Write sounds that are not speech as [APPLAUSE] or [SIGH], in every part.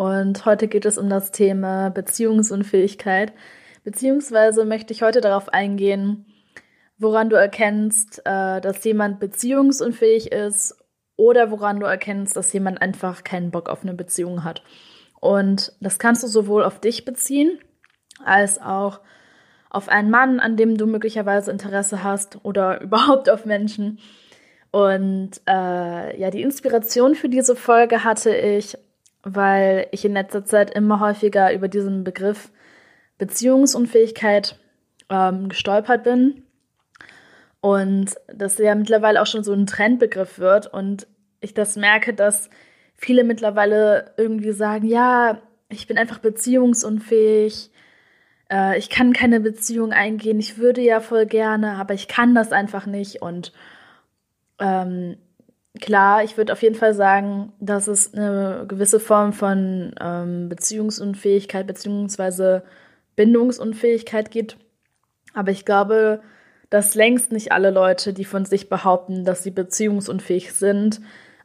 Und heute geht es um das Thema Beziehungsunfähigkeit. Beziehungsweise möchte ich heute darauf eingehen, woran du erkennst, äh, dass jemand beziehungsunfähig ist oder woran du erkennst, dass jemand einfach keinen Bock auf eine Beziehung hat. Und das kannst du sowohl auf dich beziehen, als auch auf einen Mann, an dem du möglicherweise Interesse hast oder [LAUGHS] überhaupt auf Menschen. Und äh, ja, die Inspiration für diese Folge hatte ich, weil ich in letzter Zeit immer häufiger über diesen Begriff Beziehungsunfähigkeit ähm, gestolpert bin. Und das ja mittlerweile auch schon so ein Trendbegriff wird. Und ich das merke, dass viele mittlerweile irgendwie sagen, ja, ich bin einfach beziehungsunfähig, äh, ich kann keine Beziehung eingehen, ich würde ja voll gerne, aber ich kann das einfach nicht. Und ähm, klar, ich würde auf jeden Fall sagen, dass es eine gewisse Form von ähm, Beziehungsunfähigkeit bzw. Bindungsunfähigkeit gibt. Aber ich glaube, dass längst nicht alle Leute, die von sich behaupten, dass sie beziehungsunfähig sind,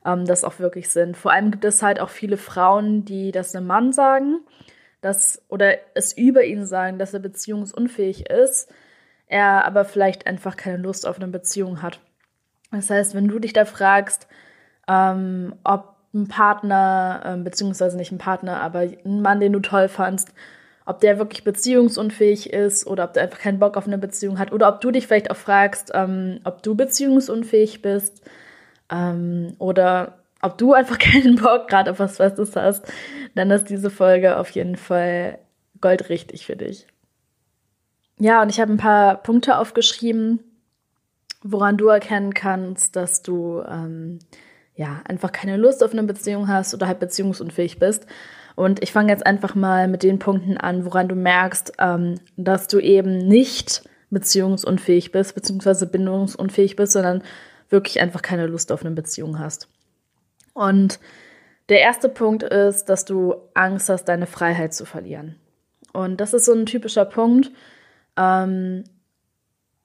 ähm, das auch wirklich sind. Vor allem gibt es halt auch viele Frauen, die das einem Mann sagen, dass, oder es über ihn sagen, dass er beziehungsunfähig ist, er aber vielleicht einfach keine Lust auf eine Beziehung hat. Das heißt, wenn du dich da fragst, ähm, ob ein Partner, ähm, beziehungsweise nicht ein Partner, aber ein Mann, den du toll fandst, ob der wirklich beziehungsunfähig ist oder ob der einfach keinen Bock auf eine Beziehung hat oder ob du dich vielleicht auch fragst, ähm, ob du beziehungsunfähig bist ähm, oder ob du einfach [LAUGHS] keinen Bock gerade auf was Festes hast, dann ist diese Folge auf jeden Fall goldrichtig für dich. Ja, und ich habe ein paar Punkte aufgeschrieben, woran du erkennen kannst, dass du ähm, ja einfach keine Lust auf eine Beziehung hast oder halt beziehungsunfähig bist. Und ich fange jetzt einfach mal mit den Punkten an, woran du merkst, ähm, dass du eben nicht beziehungsunfähig bist, beziehungsweise bindungsunfähig bist, sondern wirklich einfach keine Lust auf eine Beziehung hast. Und der erste Punkt ist, dass du Angst hast, deine Freiheit zu verlieren. Und das ist so ein typischer Punkt, ähm,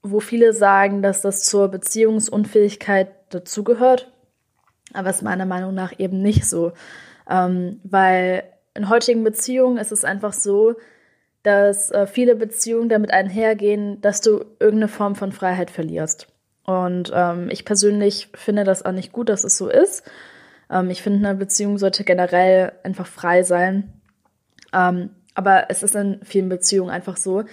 wo viele sagen, dass das zur Beziehungsunfähigkeit dazugehört. Aber ist meiner Meinung nach eben nicht so. Ähm, weil in heutigen Beziehungen ist es einfach so, dass äh, viele Beziehungen damit einhergehen, dass du irgendeine Form von Freiheit verlierst. Und ähm, ich persönlich finde das auch nicht gut, dass es so ist. Ähm, ich finde, eine Beziehung sollte generell einfach frei sein. Ähm, aber es ist in vielen Beziehungen einfach so,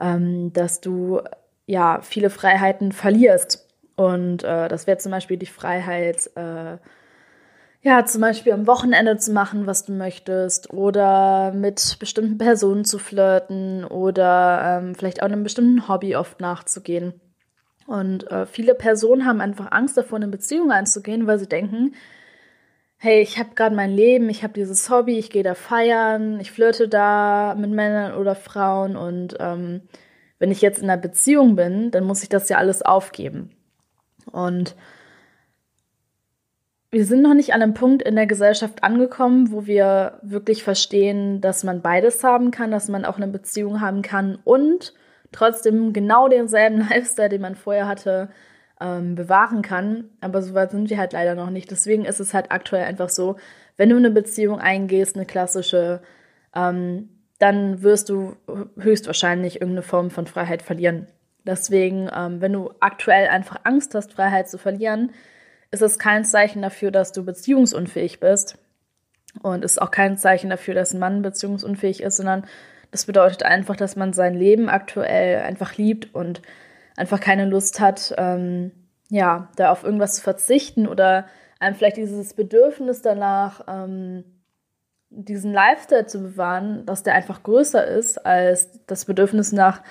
ähm, dass du ja viele Freiheiten verlierst. Und äh, das wäre zum Beispiel die Freiheit, äh, ja, zum Beispiel am Wochenende zu machen, was du möchtest, oder mit bestimmten Personen zu flirten oder ähm, vielleicht auch einem bestimmten Hobby oft nachzugehen. Und äh, viele Personen haben einfach Angst davor, in eine Beziehung einzugehen, weil sie denken, hey, ich habe gerade mein Leben, ich habe dieses Hobby, ich gehe da feiern, ich flirte da mit Männern oder Frauen und ähm, wenn ich jetzt in einer Beziehung bin, dann muss ich das ja alles aufgeben. Und wir sind noch nicht an einem Punkt in der Gesellschaft angekommen, wo wir wirklich verstehen, dass man beides haben kann, dass man auch eine Beziehung haben kann und trotzdem genau denselben [LAUGHS] Lifestyle, den man vorher hatte, ähm, bewahren kann. Aber so weit sind wir halt leider noch nicht. Deswegen ist es halt aktuell einfach so, wenn du eine Beziehung eingehst, eine klassische, ähm, dann wirst du höchstwahrscheinlich irgendeine Form von Freiheit verlieren. Deswegen, ähm, wenn du aktuell einfach Angst hast, Freiheit zu verlieren, ist es kein Zeichen dafür, dass du beziehungsunfähig bist. Und ist auch kein Zeichen dafür, dass ein Mann beziehungsunfähig ist, sondern das bedeutet einfach, dass man sein Leben aktuell einfach liebt und einfach keine Lust hat, ähm, ja, da auf irgendwas zu verzichten oder einem vielleicht dieses Bedürfnis danach, ähm, diesen Lifestyle zu bewahren, dass der einfach größer ist als das Bedürfnis nach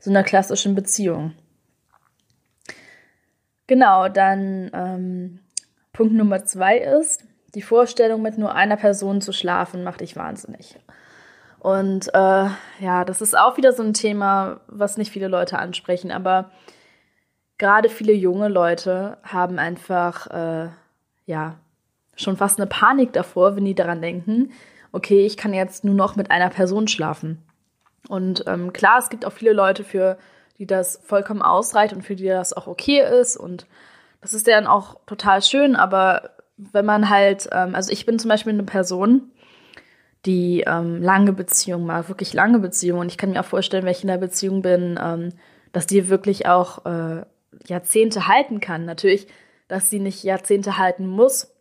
so einer klassischen Beziehung. Genau, dann ähm, Punkt Nummer zwei ist, die Vorstellung, mit nur einer Person zu schlafen, macht dich wahnsinnig. Und äh, ja, das ist auch wieder so ein Thema, was nicht viele Leute ansprechen, aber gerade viele junge Leute haben einfach, äh, ja, schon fast eine Panik davor, wenn die daran denken, okay, ich kann jetzt nur noch mit einer Person schlafen. Und ähm, klar, es gibt auch viele Leute, für die das vollkommen ausreicht und für die das auch okay ist. Und das ist dann auch total schön, aber wenn man halt, ähm, also ich bin zum Beispiel eine Person, die ähm, lange Beziehungen mag, wirklich lange Beziehungen. Und ich kann mir auch vorstellen, wenn ich in einer Beziehung bin, ähm, dass die wirklich auch äh, Jahrzehnte halten kann. Natürlich, dass sie nicht Jahrzehnte halten muss,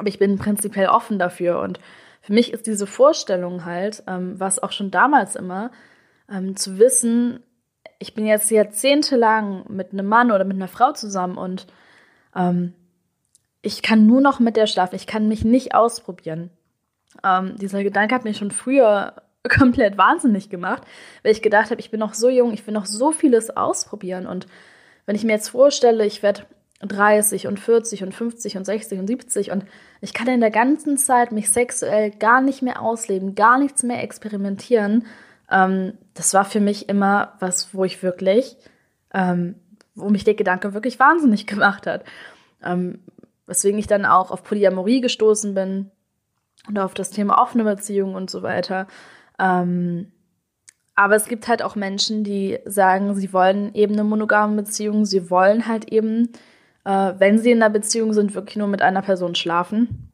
aber ich bin prinzipiell offen dafür. Und für mich ist diese Vorstellung halt, ähm, was auch schon damals immer, ähm, zu wissen, ich bin jetzt jahrzehntelang mit einem Mann oder mit einer Frau zusammen und ähm, ich kann nur noch mit der schlafen, ich kann mich nicht ausprobieren. Ähm, dieser Gedanke hat mich schon früher [LAUGHS] komplett wahnsinnig gemacht, weil ich gedacht habe, ich bin noch so jung, ich will noch so vieles ausprobieren. Und wenn ich mir jetzt vorstelle, ich werde 30 und 40 und 50 und 60 und 70 und ich kann in der ganzen Zeit mich sexuell gar nicht mehr ausleben, gar nichts mehr experimentieren, ähm, das war für mich immer was, wo ich wirklich, ähm, wo mich der Gedanke wirklich wahnsinnig [LAUGHS] gemacht hat. Ähm, weswegen ich dann auch auf Polyamorie gestoßen bin, und auf das Thema offene Beziehungen und so weiter. Ähm, aber es gibt halt auch Menschen, die sagen, sie wollen eben eine monogame Beziehung, sie wollen halt eben, äh, wenn sie in einer Beziehung sind, wirklich nur mit einer Person schlafen.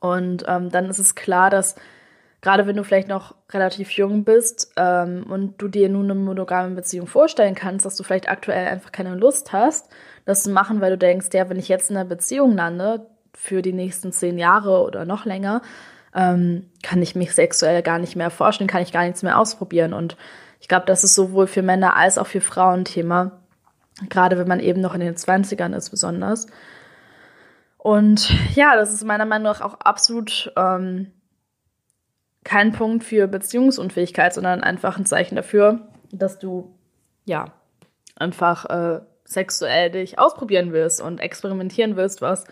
Und ähm, dann ist es klar, dass gerade wenn du vielleicht noch relativ jung bist ähm, und du dir nun eine monogame Beziehung vorstellen kannst, dass du vielleicht aktuell einfach keine Lust hast, das zu machen, weil du denkst, ja, wenn ich jetzt in einer Beziehung lande, für die nächsten zehn Jahre oder noch länger, ähm, kann ich mich sexuell gar nicht mehr vorstellen, kann ich gar nichts mehr ausprobieren. Und ich glaube, das ist sowohl für Männer als auch für Frauen Thema, gerade wenn man eben noch in den 20ern ist besonders. Und ja, das ist meiner Meinung nach auch absolut ähm, kein Punkt für Beziehungsunfähigkeit, sondern einfach ein Zeichen dafür, dass du ja einfach äh, sexuell dich ausprobieren willst und experimentieren willst, was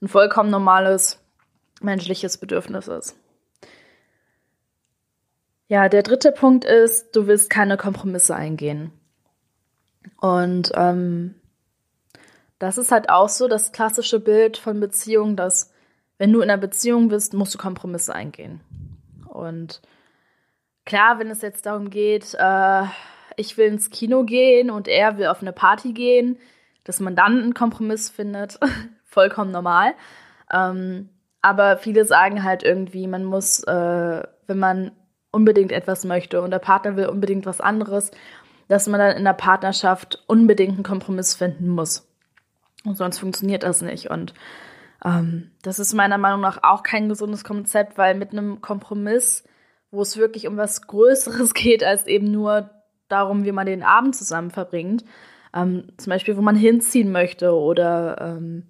ein vollkommen normales menschliches Bedürfnis ist. Ja, der dritte Punkt ist, du willst keine Kompromisse eingehen. Und ähm, das ist halt auch so das klassische Bild von Beziehung, dass wenn du in einer Beziehung bist, musst du Kompromisse eingehen. Und klar, wenn es jetzt darum geht, äh, ich will ins Kino gehen und er will auf eine Party gehen, dass man dann einen Kompromiss findet, [LAUGHS] vollkommen normal. Ähm, aber viele sagen halt irgendwie, man muss, äh, wenn man unbedingt etwas möchte und der Partner will unbedingt was anderes, dass man dann in der Partnerschaft unbedingt einen Kompromiss finden muss. Und sonst funktioniert das nicht. Und ähm, das ist meiner Meinung nach auch kein gesundes Konzept, weil mit einem Kompromiss, wo es wirklich um was Größeres [LAUGHS] geht, als eben nur darum, wie man den Abend zusammen verbringt, ähm, zum Beispiel, wo man hinziehen möchte oder ähm,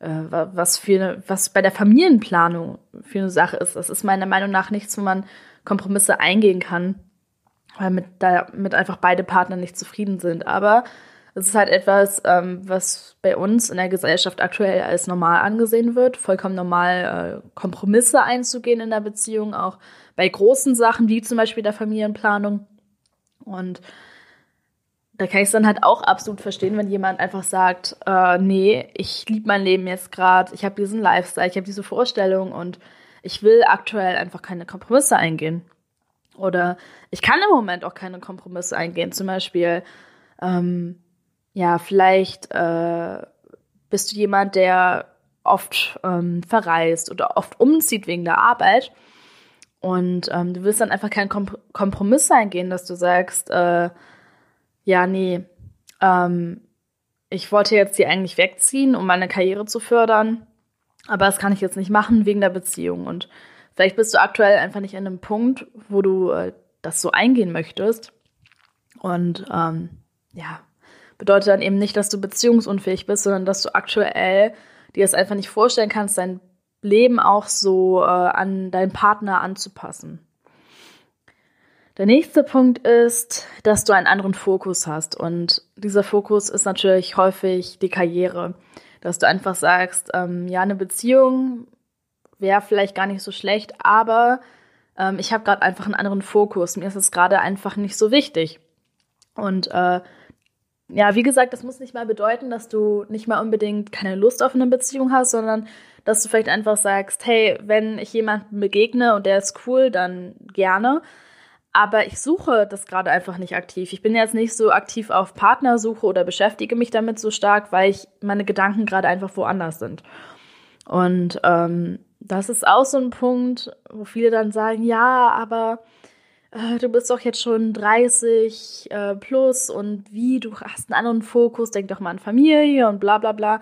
äh, was, für, was bei der Familienplanung für eine Sache ist. Das ist meiner Meinung nach nichts, wo man Kompromisse eingehen kann, weil mit, damit einfach beide Partner nicht zufrieden sind. Aber es ist halt etwas, ähm, was bei uns in der Gesellschaft aktuell als normal angesehen wird. Vollkommen normal, äh, Kompromisse einzugehen in der Beziehung, auch bei großen Sachen wie zum Beispiel der Familienplanung. Und da kann ich es dann halt auch absolut verstehen, wenn jemand einfach sagt, äh, nee, ich liebe mein Leben jetzt gerade, ich habe diesen Lifestyle, ich habe diese Vorstellung und ich will aktuell einfach keine Kompromisse eingehen. Oder ich kann im Moment auch keine Kompromisse eingehen. Zum Beispiel, ähm, ja, vielleicht äh, bist du jemand, der oft ähm, verreist oder oft umzieht wegen der Arbeit. Und ähm, du willst dann einfach keinen Komp Kompromiss eingehen, dass du sagst, äh, ja, nee, ähm, ich wollte jetzt hier eigentlich wegziehen, um meine Karriere zu fördern, aber das kann ich jetzt nicht machen wegen der Beziehung. Und vielleicht bist du aktuell einfach nicht an einem Punkt, wo du äh, das so eingehen möchtest. Und ähm, ja, bedeutet dann eben nicht, dass du beziehungsunfähig bist, sondern dass du aktuell dir es einfach nicht vorstellen kannst, dein Leben auch so äh, an deinen Partner anzupassen. Der nächste Punkt ist, dass du einen anderen Fokus hast. Und dieser Fokus ist natürlich häufig die Karriere. Dass du einfach sagst, ähm, ja, eine Beziehung wäre vielleicht gar nicht so schlecht, aber ähm, ich habe gerade einfach einen anderen Fokus. Mir ist es gerade einfach nicht so wichtig. Und äh, ja, wie gesagt, das muss nicht mal bedeuten, dass du nicht mal unbedingt keine Lust auf eine Beziehung hast, sondern dass du vielleicht einfach sagst, hey, wenn ich jemanden begegne und der ist cool, dann gerne. Aber ich suche das gerade einfach nicht aktiv. Ich bin jetzt nicht so aktiv auf Partnersuche oder beschäftige mich damit so stark, weil ich meine Gedanken gerade einfach woanders sind. Und ähm, das ist auch so ein Punkt, wo viele dann sagen, ja, aber äh, du bist doch jetzt schon 30 äh, plus und wie, du hast einen anderen Fokus, denk doch mal an Familie und bla bla bla.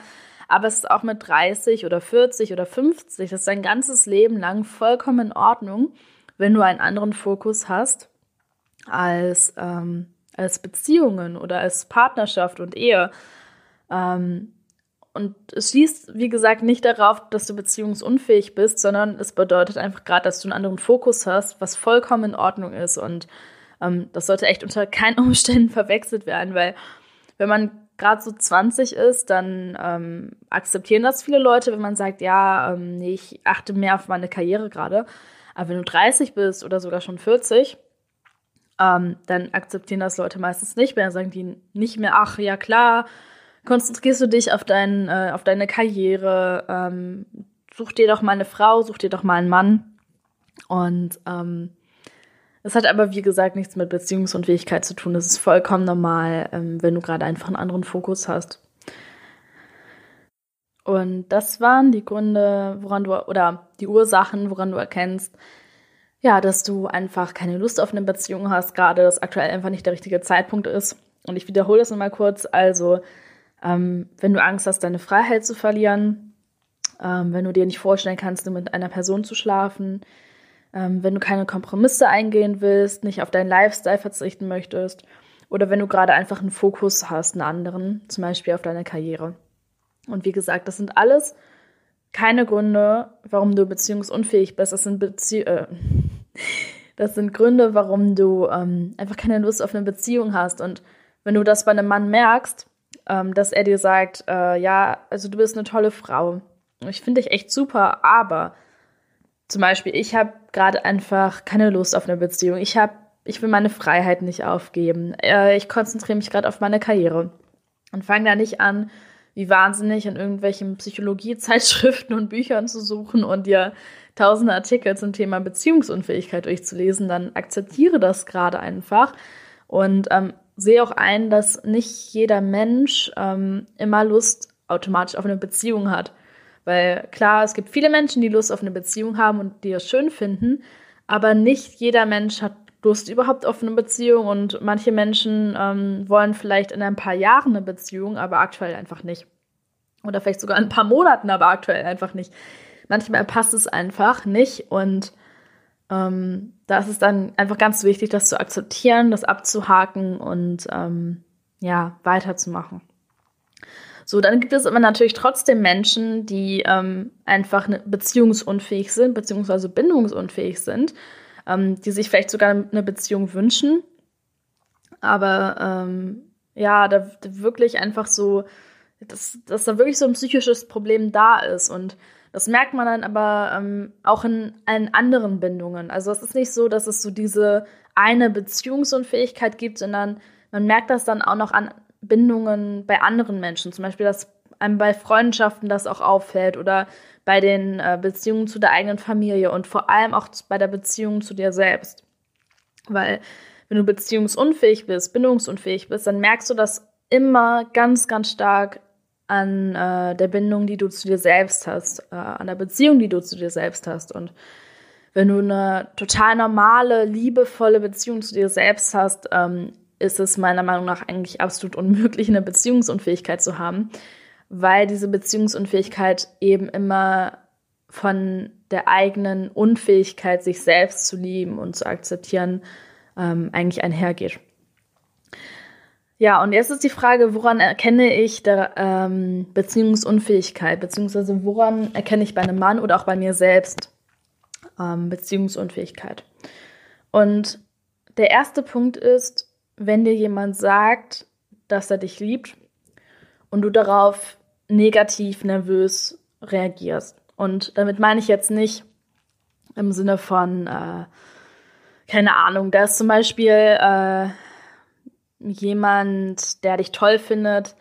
Aber es ist auch mit 30 oder 40 oder 50, das ist dein ganzes Leben lang vollkommen in Ordnung, wenn du einen anderen Fokus hast als, ähm, als Beziehungen oder als Partnerschaft und Ehe. Ähm, und es schließt, wie gesagt, nicht darauf, dass du beziehungsunfähig bist, sondern es bedeutet einfach gerade, dass du einen anderen Fokus hast, was vollkommen in Ordnung ist. Und ähm, das sollte echt unter keinen [LAUGHS] Umständen verwechselt werden, weil wenn man gerade so 20 ist, dann ähm, akzeptieren das viele Leute, wenn man sagt, ja, ähm, nee, ich achte mehr auf meine Karriere gerade. Aber wenn du 30 bist oder sogar schon 40, ähm, dann akzeptieren das Leute meistens nicht mehr. Dann sagen die nicht mehr, ach ja klar, konzentrierst du dich auf, dein, äh, auf deine Karriere, ähm, such dir doch mal eine Frau, such dir doch mal einen Mann. Und ähm, das hat aber, wie gesagt, nichts mit Beziehungsunfähigkeit zu tun. Das ist vollkommen normal, ähm, wenn du gerade einfach einen anderen Fokus hast. Und das waren die Gründe, woran du, oder die Ursachen, woran du erkennst, ja, dass du einfach keine Lust auf eine Beziehung hast, gerade dass aktuell einfach nicht der richtige Zeitpunkt ist. Und ich wiederhole das nochmal kurz. Also, ähm, wenn du Angst hast, deine Freiheit zu verlieren, ähm, wenn du dir nicht vorstellen kannst, nur mit einer Person zu schlafen, ähm, wenn du keine Kompromisse eingehen willst, nicht auf deinen Lifestyle verzichten möchtest oder wenn du gerade einfach einen Fokus hast, einen anderen, zum Beispiel auf deine Karriere. Und wie gesagt, das sind alles keine Gründe, warum du beziehungsunfähig bist. Das sind, Bezie äh, [LAUGHS] das sind Gründe, warum du ähm, einfach keine Lust auf eine Beziehung hast. Und wenn du das bei einem Mann merkst, ähm, dass er dir sagt, äh, ja, also du bist eine tolle Frau. Ich finde dich echt super, aber zum Beispiel, ich habe gerade einfach keine Lust auf eine Beziehung. Ich habe, ich will meine Freiheit nicht aufgeben. Äh, ich konzentriere mich gerade auf meine Karriere und fange da nicht an, wie wahnsinnig in irgendwelchen Psychologiezeitschriften und Büchern zu suchen und dir tausende Artikel zum Thema Beziehungsunfähigkeit durchzulesen, dann akzeptiere das gerade einfach und ähm, sehe auch ein, dass nicht jeder Mensch ähm, immer Lust automatisch auf eine Beziehung hat. Weil klar, es gibt viele Menschen, die Lust auf eine Beziehung haben und die es schön finden, aber nicht jeder Mensch hat Lust überhaupt auf eine Beziehung und manche Menschen ähm, wollen vielleicht in ein paar Jahren eine Beziehung, aber aktuell einfach nicht. Oder vielleicht sogar in ein paar Monaten, aber aktuell einfach nicht. Manchmal passt es einfach nicht und ähm, da ist es dann einfach ganz wichtig, das zu akzeptieren, das abzuhaken und ähm, ja, weiterzumachen. So, dann gibt es aber natürlich trotzdem Menschen, die ähm, einfach ne, beziehungsunfähig sind, beziehungsweise bindungsunfähig sind, ähm, die sich vielleicht sogar eine Beziehung wünschen, aber ähm, ja, da wirklich einfach so, dass, dass da wirklich so ein psychisches Problem da ist und das merkt man dann aber ähm, auch in allen anderen Bindungen. Also es ist nicht so, dass es so diese eine Beziehungsunfähigkeit gibt, sondern man merkt das dann auch noch an Bindungen bei anderen Menschen. Zum Beispiel, dass einem bei Freundschaften das auch auffällt oder bei den äh, Beziehungen zu der eigenen Familie und vor allem auch bei der Beziehung zu dir selbst. Weil wenn du beziehungsunfähig bist, bindungsunfähig bist, dann merkst du das immer ganz, ganz stark an äh, der Bindung, die du zu dir selbst hast, äh, an der Beziehung, die du zu dir selbst hast. Und wenn du eine total normale, liebevolle Beziehung zu dir selbst hast, ähm, ist es meiner Meinung nach eigentlich absolut unmöglich, eine Beziehungsunfähigkeit zu haben, weil diese Beziehungsunfähigkeit eben immer von der eigenen Unfähigkeit, sich selbst zu lieben und zu akzeptieren, ähm, eigentlich einhergeht. Ja, und jetzt ist die Frage, woran erkenne ich der ähm, Beziehungsunfähigkeit, beziehungsweise woran erkenne ich bei einem Mann oder auch bei mir selbst ähm, Beziehungsunfähigkeit? Und der erste Punkt ist, wenn dir jemand sagt, dass er dich liebt und du darauf negativ, nervös reagierst. Und damit meine ich jetzt nicht im Sinne von, äh, keine Ahnung, da ist zum Beispiel äh, jemand, der dich toll findet,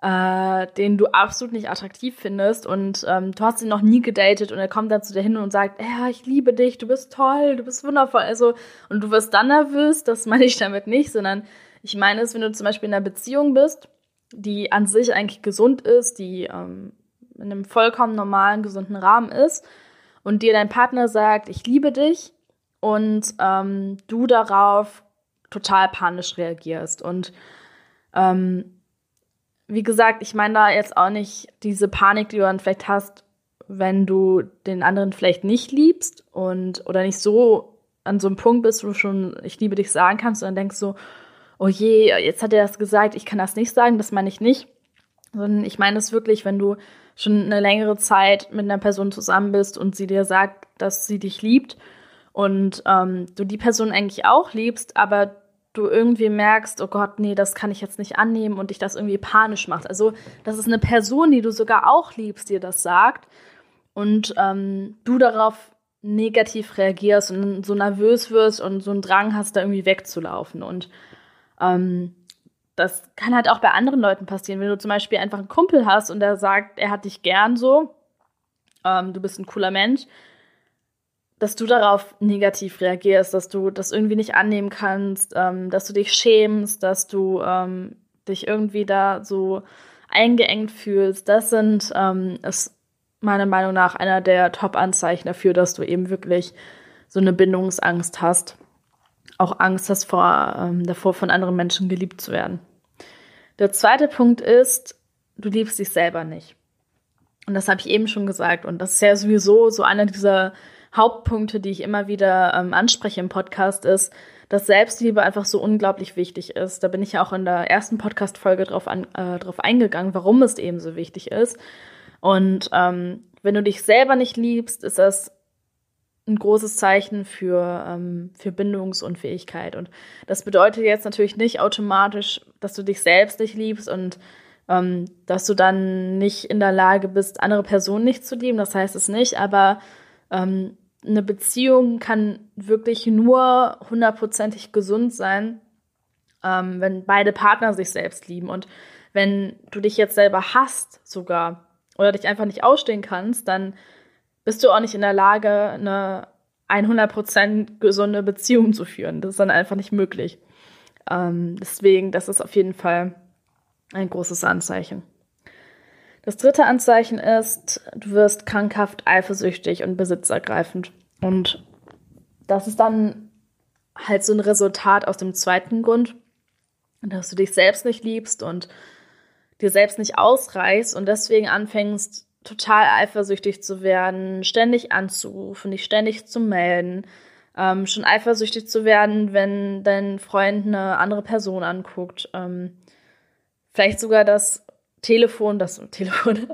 äh, den du absolut nicht attraktiv findest und ähm, du hast ihn noch nie gedatet und er kommt dann zu dir hin und sagt, ja, ich liebe dich, du bist toll, du bist wundervoll. Also, und du wirst dann nervös, das [LAUGHS] meine ich damit nicht, sondern ich meine es, wenn du zum Beispiel in einer Beziehung bist, die an sich eigentlich gesund ist, die ähm, in einem vollkommen normalen, gesunden Rahmen ist und dir dein Partner sagt, ich liebe dich und ähm, du darauf total panisch reagierst. Und ähm, wie gesagt, ich meine da jetzt auch nicht diese Panik, die du dann vielleicht hast, wenn du den anderen vielleicht nicht liebst und oder nicht so an so einem Punkt bist, wo du schon ich liebe dich sagen kannst und dann denkst so, oh je, jetzt hat er das gesagt, ich kann das nicht sagen, das meine ich nicht. Sondern ich meine es wirklich, wenn du schon eine längere Zeit mit einer Person zusammen bist und sie dir sagt, dass sie dich liebt und ähm, du die Person eigentlich auch liebst, aber du irgendwie merkst, oh Gott, nee, das kann ich jetzt nicht annehmen und dich das irgendwie panisch macht. Also, das ist eine Person, die du sogar auch liebst, dir das sagt und ähm, du darauf negativ reagierst und so nervös wirst und so einen Drang hast, da irgendwie wegzulaufen. Und ähm, das kann halt auch bei anderen Leuten passieren. Wenn du zum Beispiel einfach einen Kumpel hast und der sagt, er hat dich gern so, ähm, du bist ein cooler Mensch, dass du darauf negativ reagierst, dass du das irgendwie nicht annehmen kannst, ähm, dass du dich schämst, dass du ähm, dich irgendwie da so eingeengt fühlst. Das sind, ähm, ist meiner Meinung nach einer der Top-Anzeichen dafür, dass du eben wirklich so eine Bindungsangst hast auch Angst hast vor, ähm, davor, von anderen Menschen geliebt zu werden. Der zweite Punkt ist, du liebst dich selber nicht. Und das habe ich eben schon gesagt. Und das ist ja sowieso so einer dieser Hauptpunkte, die ich immer wieder ähm, anspreche im Podcast, ist, dass Selbstliebe einfach so unglaublich wichtig ist. Da bin ich ja auch in der ersten Podcast-Folge drauf, äh, drauf eingegangen, warum es eben so wichtig ist. Und ähm, wenn du dich selber nicht liebst, ist das ein großes Zeichen für, ähm, für Bindungsunfähigkeit. Und das bedeutet jetzt natürlich nicht automatisch, dass du dich selbst nicht liebst und ähm, dass du dann nicht in der Lage bist, andere Personen nicht zu lieben. Das heißt es nicht, aber ähm, eine Beziehung kann wirklich nur hundertprozentig gesund sein, ähm, wenn beide Partner sich selbst lieben. Und wenn du dich jetzt selber hasst sogar oder dich einfach nicht ausstehen kannst, dann bist du auch nicht in der Lage, eine 100% gesunde Beziehung zu führen. Das ist dann einfach nicht möglich. Ähm, deswegen, das ist auf jeden Fall ein großes Anzeichen. Das dritte Anzeichen ist, du wirst krankhaft eifersüchtig und besitzergreifend. Und das ist dann halt so ein Resultat aus dem zweiten Grund, dass du dich selbst nicht liebst und dir selbst nicht ausreichst und deswegen anfängst, total eifersüchtig zu werden, ständig anzurufen, dich ständig zu melden, ähm, schon eifersüchtig zu werden, wenn dein Freund eine andere Person anguckt. Ähm, vielleicht sogar das Telefon, das [LAUGHS] Telefon,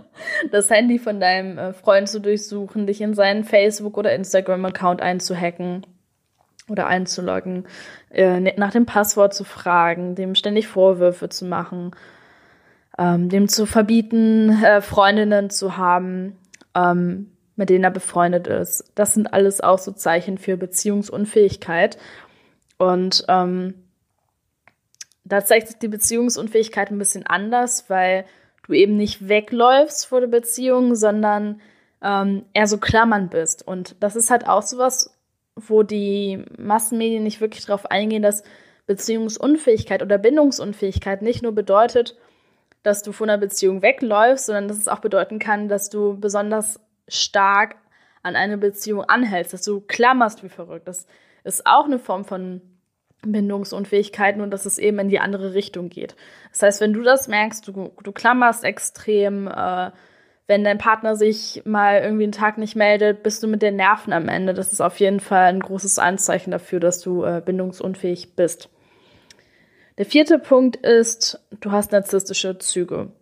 das Handy von deinem äh, Freund zu durchsuchen, dich in seinen Facebook- oder Instagram-Account einzuhacken oder einzuloggen, äh, nach dem Passwort zu fragen, dem ständig Vorwürfe zu machen ähm, dem zu verbieten, äh, Freundinnen zu haben, ähm, mit denen er befreundet ist. Das sind alles auch so Zeichen für Beziehungsunfähigkeit. Und ähm, da zeigt sich die Beziehungsunfähigkeit ein bisschen anders, weil du eben nicht wegläufst vor der Beziehung, sondern ähm, eher so klammern bist. Und das ist halt auch sowas, wo die Massenmedien nicht wirklich darauf eingehen, dass Beziehungsunfähigkeit oder Bindungsunfähigkeit nicht nur bedeutet, dass du von einer Beziehung wegläufst, sondern dass es auch bedeuten kann, dass du besonders stark an eine Beziehung anhältst, dass du klammerst wie verrückt. Das ist auch eine Form von Bindungsunfähigkeit, nur dass es eben in die andere Richtung geht. Das heißt, wenn du das merkst, du, du klammerst extrem, äh, wenn dein Partner sich mal irgendwie einen Tag nicht meldet, bist du mit den Nerven am Ende. Das ist auf jeden Fall ein großes Anzeichen dafür, dass du äh, bindungsunfähig bist. Der vierte Punkt ist, du hast narzisstische Züge.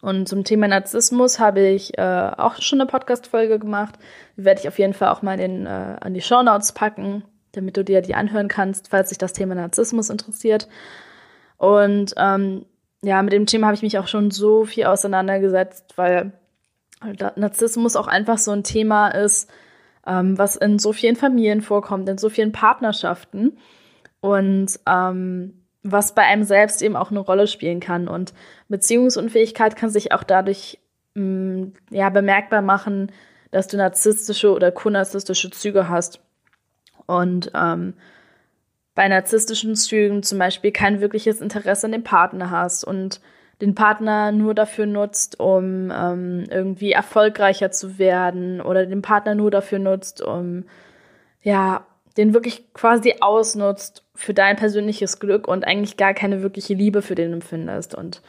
Und zum Thema Narzissmus habe ich äh, auch schon eine Podcast-Folge gemacht. Die werde ich auf jeden Fall auch mal in, äh, an die Show Notes packen, damit du dir die anhören kannst, falls dich das Thema Narzissmus interessiert. Und ähm, ja, mit dem Thema habe ich mich auch schon so viel auseinandergesetzt, weil Narzissmus auch einfach so ein Thema ist, ähm, was in so vielen Familien vorkommt, in so vielen Partnerschaften und ähm, was bei einem selbst eben auch eine Rolle spielen kann. Und Beziehungsunfähigkeit kann sich auch dadurch mh, mm, ja, bemerkbar machen, dass du narzisstische oder konarzisstische Züge hast. Und ähm, bei narzisstischen Zügen zum Beispiel kein wirkliches Interesse an dem Partner hast und den Partner nur dafür nutzt, um ähm, irgendwie erfolgreicher zu werden oder den Partner nur dafür nutzt, um ja, den wirklich quasi ausnutzt für dein persönliches Glück und eigentlich gar keine wirkliche Liebe für den empfindest. Und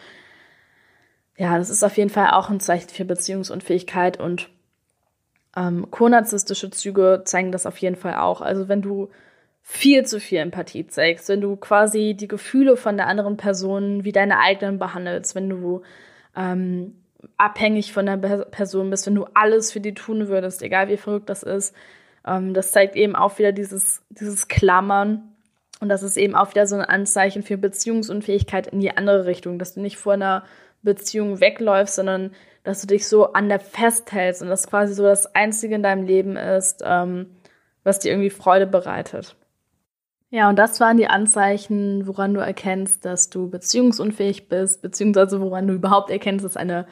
ja, das ist auf jeden Fall auch ein Zeichen für Beziehungsunfähigkeit und ähm, konarzistische Züge zeigen das auf jeden Fall auch. Also wenn du viel zu viel Empathie zeigst, wenn du quasi die Gefühle von der anderen Person wie deine eigenen behandelst, wenn du ähm, abhängig von der Person bist, wenn du alles für die tun würdest, egal wie verrückt das ist. Ähm, das zeigt eben auch wieder dieses, dieses Klammern. Und das ist eben auch wieder so ein Anzeichen für Beziehungsunfähigkeit in die andere Richtung, dass du nicht vor einer Beziehung wegläufst, sondern dass du dich so an der festhältst und das quasi so das Einzige in deinem Leben ist, ähm, was dir irgendwie Freude bereitet. Ja, und das waren die Anzeichen, woran du erkennst, dass du beziehungsunfähig bist, beziehungsweise woran du überhaupt erkennst, dass eine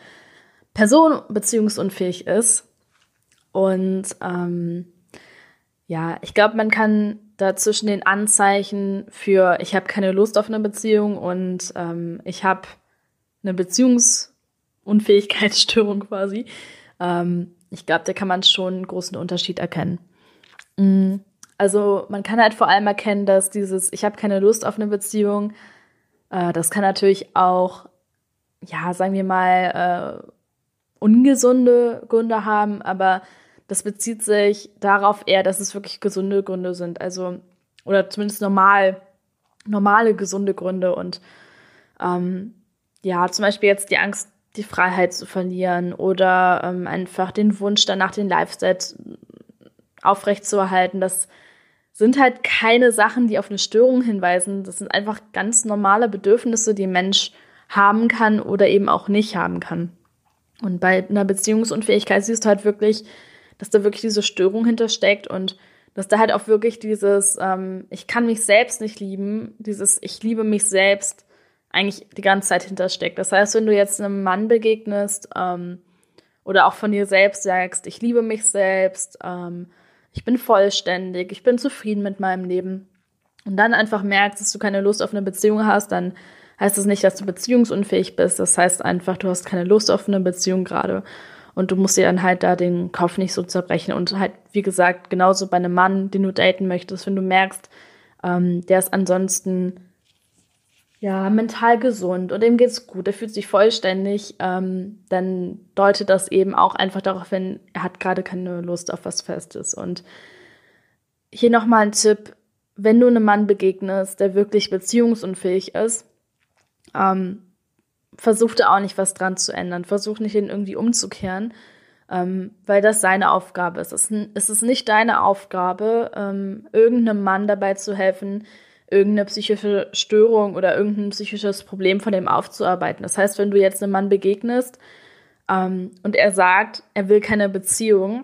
Person beziehungsunfähig ist. Und ähm, ja, ich glaube, man kann da zwischen den Anzeichen für ich habe keine Lust auf eine Beziehung und ähm, ich habe eine Beziehungsunfähigkeitsstörung quasi. Ähm, ich glaube, da kann man schon einen großen Unterschied erkennen. Mhm. Also man kann halt vor allem erkennen, dass dieses Ich habe keine Lust auf eine Beziehung, äh, das kann natürlich auch, ja, sagen wir mal, äh, ungesunde Gründe haben, aber das bezieht sich darauf eher, dass es wirklich gesunde Gründe sind. Also, oder zumindest normal, normale, gesunde Gründe. Und ähm, ja, zum Beispiel jetzt die Angst, die Freiheit zu verlieren oder ähm, einfach den Wunsch danach, den Live-Set aufrechtzuerhalten, das sind halt keine Sachen, die auf eine Störung hinweisen. Das sind einfach ganz normale Bedürfnisse, die ein Mensch haben kann oder eben auch nicht haben kann. Und bei einer Beziehungsunfähigkeit siehst du halt wirklich, dass da wirklich diese Störung hintersteckt und dass da halt auch wirklich dieses, ähm, ich kann mich selbst nicht lieben, dieses ich liebe mich selbst eigentlich die ganze Zeit hintersteckt. Das heißt, wenn du jetzt einem Mann begegnest ähm, oder auch von dir selbst sagst, ich liebe mich selbst, ähm, ich bin vollständig, ich bin zufrieden mit meinem Leben und dann einfach merkst, dass du keine Lust auf eine Beziehung hast, dann heißt das nicht, dass du beziehungsunfähig bist. Das heißt einfach, du hast keine Lust auf eine Beziehung gerade. Und du musst dir dann halt da den Kopf nicht so zerbrechen. Und halt, wie gesagt, genauso bei einem Mann, den du daten möchtest, wenn du merkst, ähm, der ist ansonsten ja, mental gesund und ihm geht's gut, er fühlt sich vollständig, ähm, dann deutet das eben auch einfach darauf hin, er hat gerade keine Lust auf was Festes. Und hier nochmal ein Tipp, wenn du einem Mann begegnest, der wirklich beziehungsunfähig ist, ähm, versuch da auch nicht was dran zu ändern, versuch nicht ihn irgendwie umzukehren, ähm, weil das seine Aufgabe ist. Es ist nicht deine Aufgabe, ähm, irgendeinem Mann dabei zu helfen, irgendeine psychische Störung oder irgendein psychisches Problem von dem aufzuarbeiten. Das heißt, wenn du jetzt einem Mann begegnest ähm, und er sagt, er will keine Beziehung,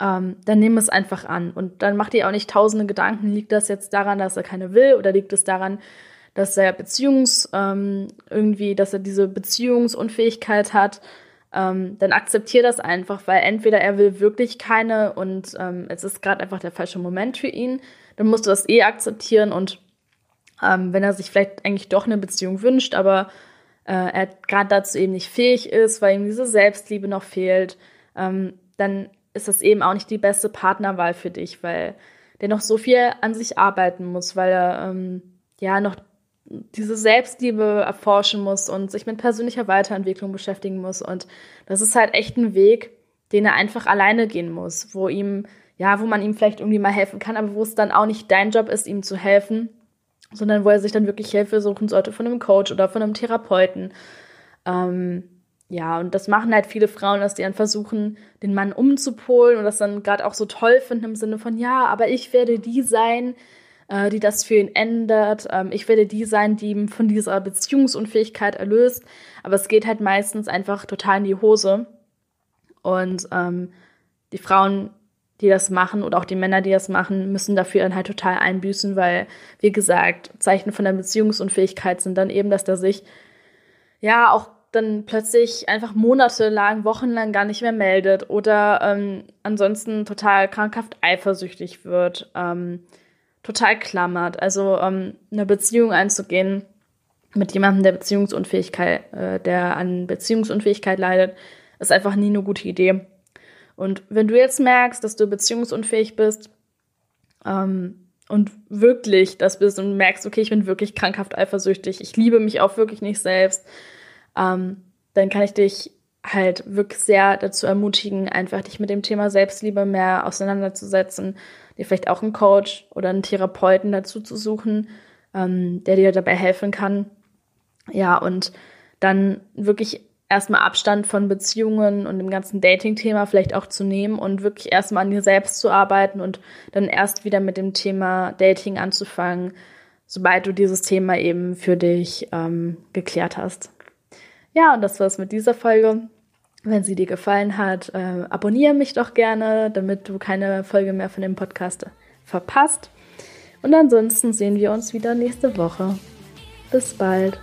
ähm, dann nimm es einfach an. Und dann mach dir auch nicht tausende Gedanken, liegt das jetzt daran, dass er keine will oder liegt es daran, dass er Beziehungs ähm, irgendwie, dass er diese Beziehungsunfähigkeit hat, ähm, dann akzeptier das einfach, weil entweder er will wirklich keine und ähm, es ist gerade einfach der falsche Moment für ihn dann musst du das eh akzeptieren und ähm, wenn er sich vielleicht eigentlich doch eine Beziehung wünscht, aber äh, er gerade dazu eben nicht fähig ist, weil ihm diese Selbstliebe noch fehlt, ähm, dann ist das eben auch nicht die beste Partnerwahl für dich, weil der noch so viel an sich arbeiten muss, weil er ähm, ja noch diese Selbstliebe erforschen muss und sich mit persönlicher Weiterentwicklung beschäftigen muss. Und das ist halt echt ein Weg, den er einfach alleine gehen muss, wo ihm ja, wo man ihm vielleicht irgendwie mal helfen kann, aber wo es dann auch nicht dein Job ist, ihm zu helfen, sondern wo er sich dann wirklich Hilfe suchen sollte von einem Coach oder von einem Therapeuten. Ähm, ja, und das machen halt viele Frauen, dass die dann versuchen, den Mann umzupolen und das dann gerade auch so toll finden im Sinne von, ja, aber ich werde die sein, äh, die das für ihn ändert. Ähm, ich werde die sein, die ihn von dieser Beziehungsunfähigkeit erlöst. Aber es geht halt meistens einfach total in die Hose. Und ähm, die Frauen, die das machen oder auch die Männer, die das machen, müssen dafür dann halt total einbüßen, weil, wie gesagt, Zeichen von der Beziehungsunfähigkeit sind dann eben, dass der sich ja auch dann plötzlich einfach monatelang, wochenlang gar nicht mehr meldet oder ähm, ansonsten total krankhaft eifersüchtig wird, ähm, total klammert. Also ähm, eine Beziehung einzugehen mit jemandem, der Beziehungsunfähigkeit, äh, der an Beziehungsunfähigkeit leidet, ist einfach nie eine gute Idee. Und wenn du jetzt merkst, dass du beziehungsunfähig bist ähm, und wirklich das bist und merkst, okay, ich bin wirklich krankhaft eifersüchtig, ich liebe mich auch wirklich nicht selbst, ähm, dann kann ich dich halt wirklich sehr dazu ermutigen, einfach dich mit dem Thema Selbstliebe mehr auseinanderzusetzen, dir vielleicht auch einen Coach oder einen Therapeuten dazu zu suchen, ähm, der dir dabei helfen kann. Ja, und dann wirklich erstmal Abstand von Beziehungen und dem ganzen Dating-Thema vielleicht auch zu nehmen und wirklich erstmal an dir selbst zu arbeiten und dann erst wieder mit dem Thema Dating anzufangen, sobald du dieses Thema eben für dich ähm, geklärt hast. Ja, und das war's mit dieser Folge. Wenn sie dir gefallen hat, äh, abonniere mich doch gerne, damit du keine Folge mehr von dem Podcast verpasst. Und ansonsten sehen wir uns wieder nächste Woche. Bis bald.